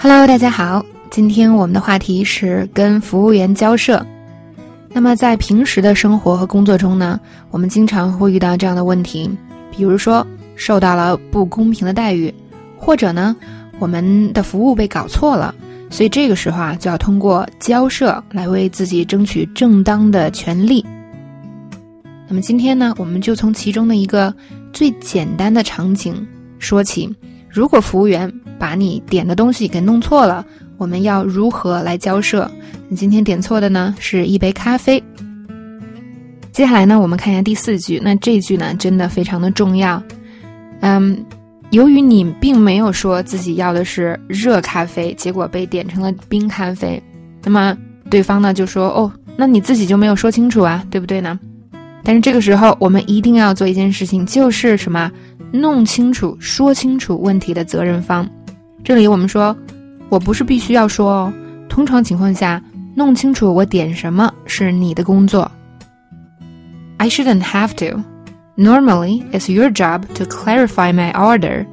Hello，大家好，今天我们的话题是跟服务员交涉。那么在平时的生活和工作中呢，我们经常会遇到这样的问题，比如说受到了不公平的待遇，或者呢我们的服务被搞错了，所以这个时候啊就要通过交涉来为自己争取正当的权利。那么今天呢，我们就从其中的一个最简单的场景说起。如果服务员把你点的东西给弄错了，我们要如何来交涉？你今天点错的呢是一杯咖啡。接下来呢，我们看一下第四句。那这句呢，真的非常的重要。嗯，由于你并没有说自己要的是热咖啡，结果被点成了冰咖啡，那么对方呢就说：“哦，那你自己就没有说清楚啊，对不对呢？”但是这个时候，我们一定要做一件事情，就是什么？弄清楚、说清楚问题的责任方。这里我们说，我不是必须要说哦。通常情况下，弄清楚我点什么是你的工作。I shouldn't have to. Normally, it's your job to clarify my order.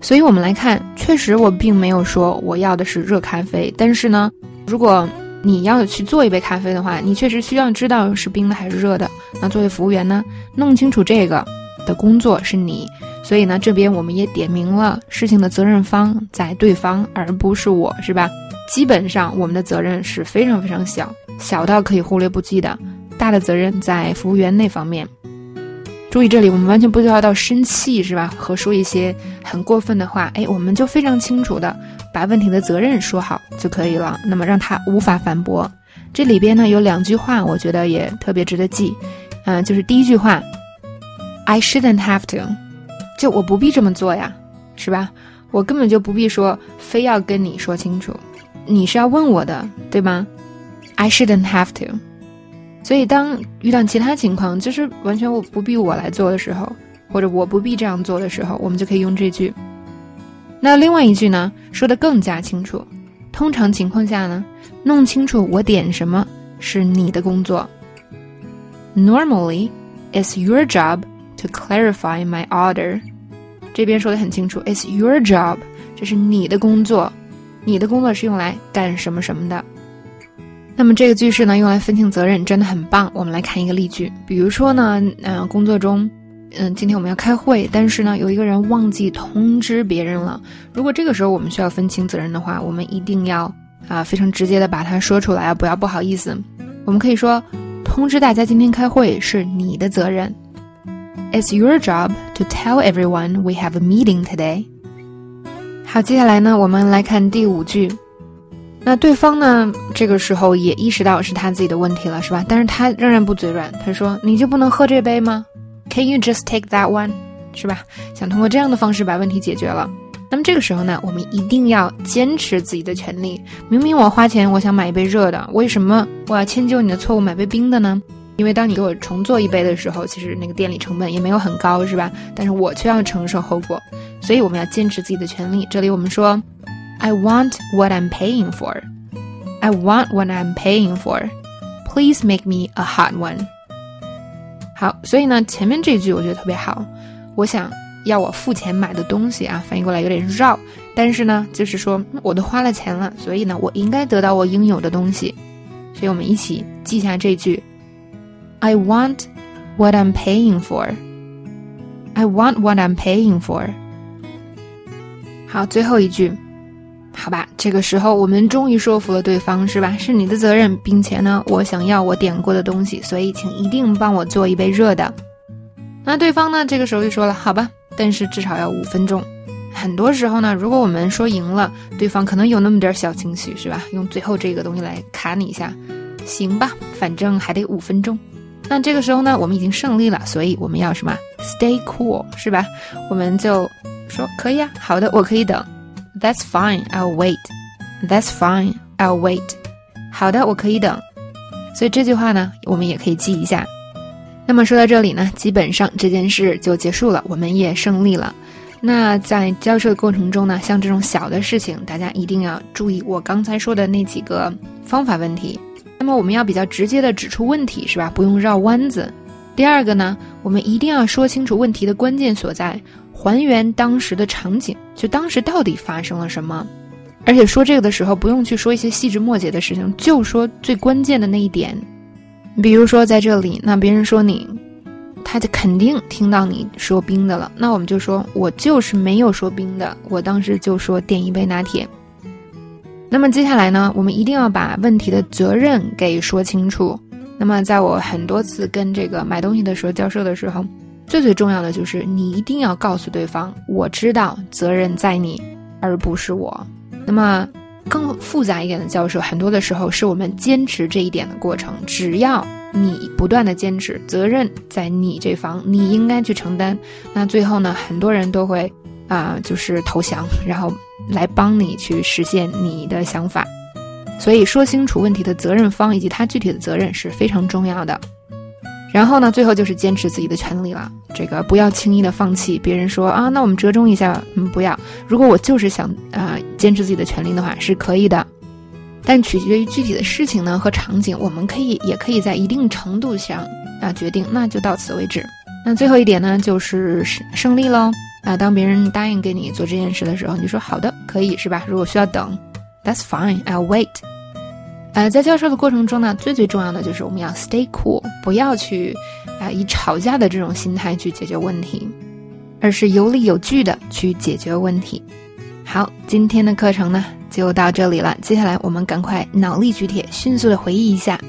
所以我们来看，确实我并没有说我要的是热咖啡。但是呢，如果你要去做一杯咖啡的话，你确实需要知道是冰的还是热的。那作为服务员呢，弄清楚这个的工作是你。所以呢，这边我们也点明了事情的责任方在对方，而不是我，是吧？基本上我们的责任是非常非常小，小到可以忽略不计的。大的责任在服务员那方面。注意这里，我们完全不需要到生气，是吧？和说一些很过分的话，哎，我们就非常清楚的把问题的责任说好就可以了。那么让他无法反驳。这里边呢有两句话，我觉得也特别值得记。嗯，就是第一句话，I shouldn't have to，就我不必这么做呀，是吧？我根本就不必说，非要跟你说清楚，你是要问我的，对吗？I shouldn't have to。所以，当遇到其他情况，就是完全我不必我来做的时候，或者我不必这样做的时候，我们就可以用这句。那另外一句呢，说的更加清楚。通常情况下呢，弄清楚我点什么是你的工作。Normally, it's your job to clarify my order。这边说的很清楚，it's your job，这是你的工作，你的工作是用来干什么什么的。那么这个句式呢，用来分清责任，真的很棒。我们来看一个例句，比如说呢，嗯，工作中，嗯，今天我们要开会，但是呢，有一个人忘记通知别人了。如果这个时候我们需要分清责任的话，我们一定要啊，非常直接的把它说出来啊，不要不好意思。我们可以说，通知大家今天开会是你的责任。It's your job to tell everyone we have a meeting today。好，接下来呢，我们来看第五句。那对方呢？这个时候也意识到是他自己的问题了，是吧？但是他仍然不嘴软，他说：“你就不能喝这杯吗？Can you just take that one？是吧？想通过这样的方式把问题解决了。那么这个时候呢，我们一定要坚持自己的权利。明明我花钱，我想买一杯热的，为什么我要迁就你的错误买杯冰的呢？因为当你给我重做一杯的时候，其实那个店里成本也没有很高，是吧？但是我却要承受后果，所以我们要坚持自己的权利。这里我们说。I want what I'm paying for. I want what I'm paying for. Please make me a hot one. 好，所以呢，前面这句我觉得特别好。我想要我付钱买的东西啊，翻译过来有点绕，但是呢，就是说我都花了钱了，所以呢，我应该得到我应有的东西。所以我们一起记下这句：I want what I'm paying for. I want what I'm paying for. 好，最后一句。好吧，这个时候我们终于说服了对方，是吧？是你的责任，并且呢，我想要我点过的东西，所以请一定帮我做一杯热的。那对方呢，这个时候就说了，好吧，但是至少要五分钟。很多时候呢，如果我们说赢了，对方可能有那么点小情绪，是吧？用最后这个东西来卡你一下，行吧，反正还得五分钟。那这个时候呢，我们已经胜利了，所以我们要什么？Stay cool，是吧？我们就说可以啊，好的，我可以等。That's fine, I'll wait. That's fine, I'll wait. 好的，我可以等。所以这句话呢，我们也可以记一下。那么说到这里呢，基本上这件事就结束了，我们也胜利了。那在交涉的过程中呢，像这种小的事情，大家一定要注意我刚才说的那几个方法问题。那么我们要比较直接的指出问题，是吧？不用绕弯子。第二个呢，我们一定要说清楚问题的关键所在。还原当时的场景，就当时到底发生了什么？而且说这个的时候，不用去说一些细枝末节的事情，就说最关键的那一点。比如说在这里，那别人说你，他就肯定听到你说冰的了。那我们就说，我就是没有说冰的，我当时就说点一杯拿铁。那么接下来呢，我们一定要把问题的责任给说清楚。那么在我很多次跟这个买东西的时候交涉的时候，最最重要的就是你一定要告诉对方，我知道责任在你，而不是我。那么更复杂一点的交涉，很多的时候是我们坚持这一点的过程。只要你不断的坚持，责任在你这方，你应该去承担。那最后呢，很多人都会啊，就是投降，然后。来帮你去实现你的想法，所以说清楚问题的责任方以及他具体的责任是非常重要的。然后呢，最后就是坚持自己的权利了。这个不要轻易的放弃。别人说啊，那我们折中一下，嗯，不要。如果我就是想啊坚持自己的权利的话，是可以的。但取决于具体的事情呢和场景，我们可以也可以在一定程度上啊决定，那就到此为止。那最后一点呢，就是胜利喽。啊，当别人答应给你做这件事的时候，你说好的，可以是吧？如果需要等，That's fine，I'll wait。呃，在教授的过程中呢，最最重要的就是我们要 stay cool，不要去啊以吵架的这种心态去解决问题，而是有理有据的去解决问题。好，今天的课程呢就到这里了，接下来我们赶快脑力举铁，迅速的回忆一下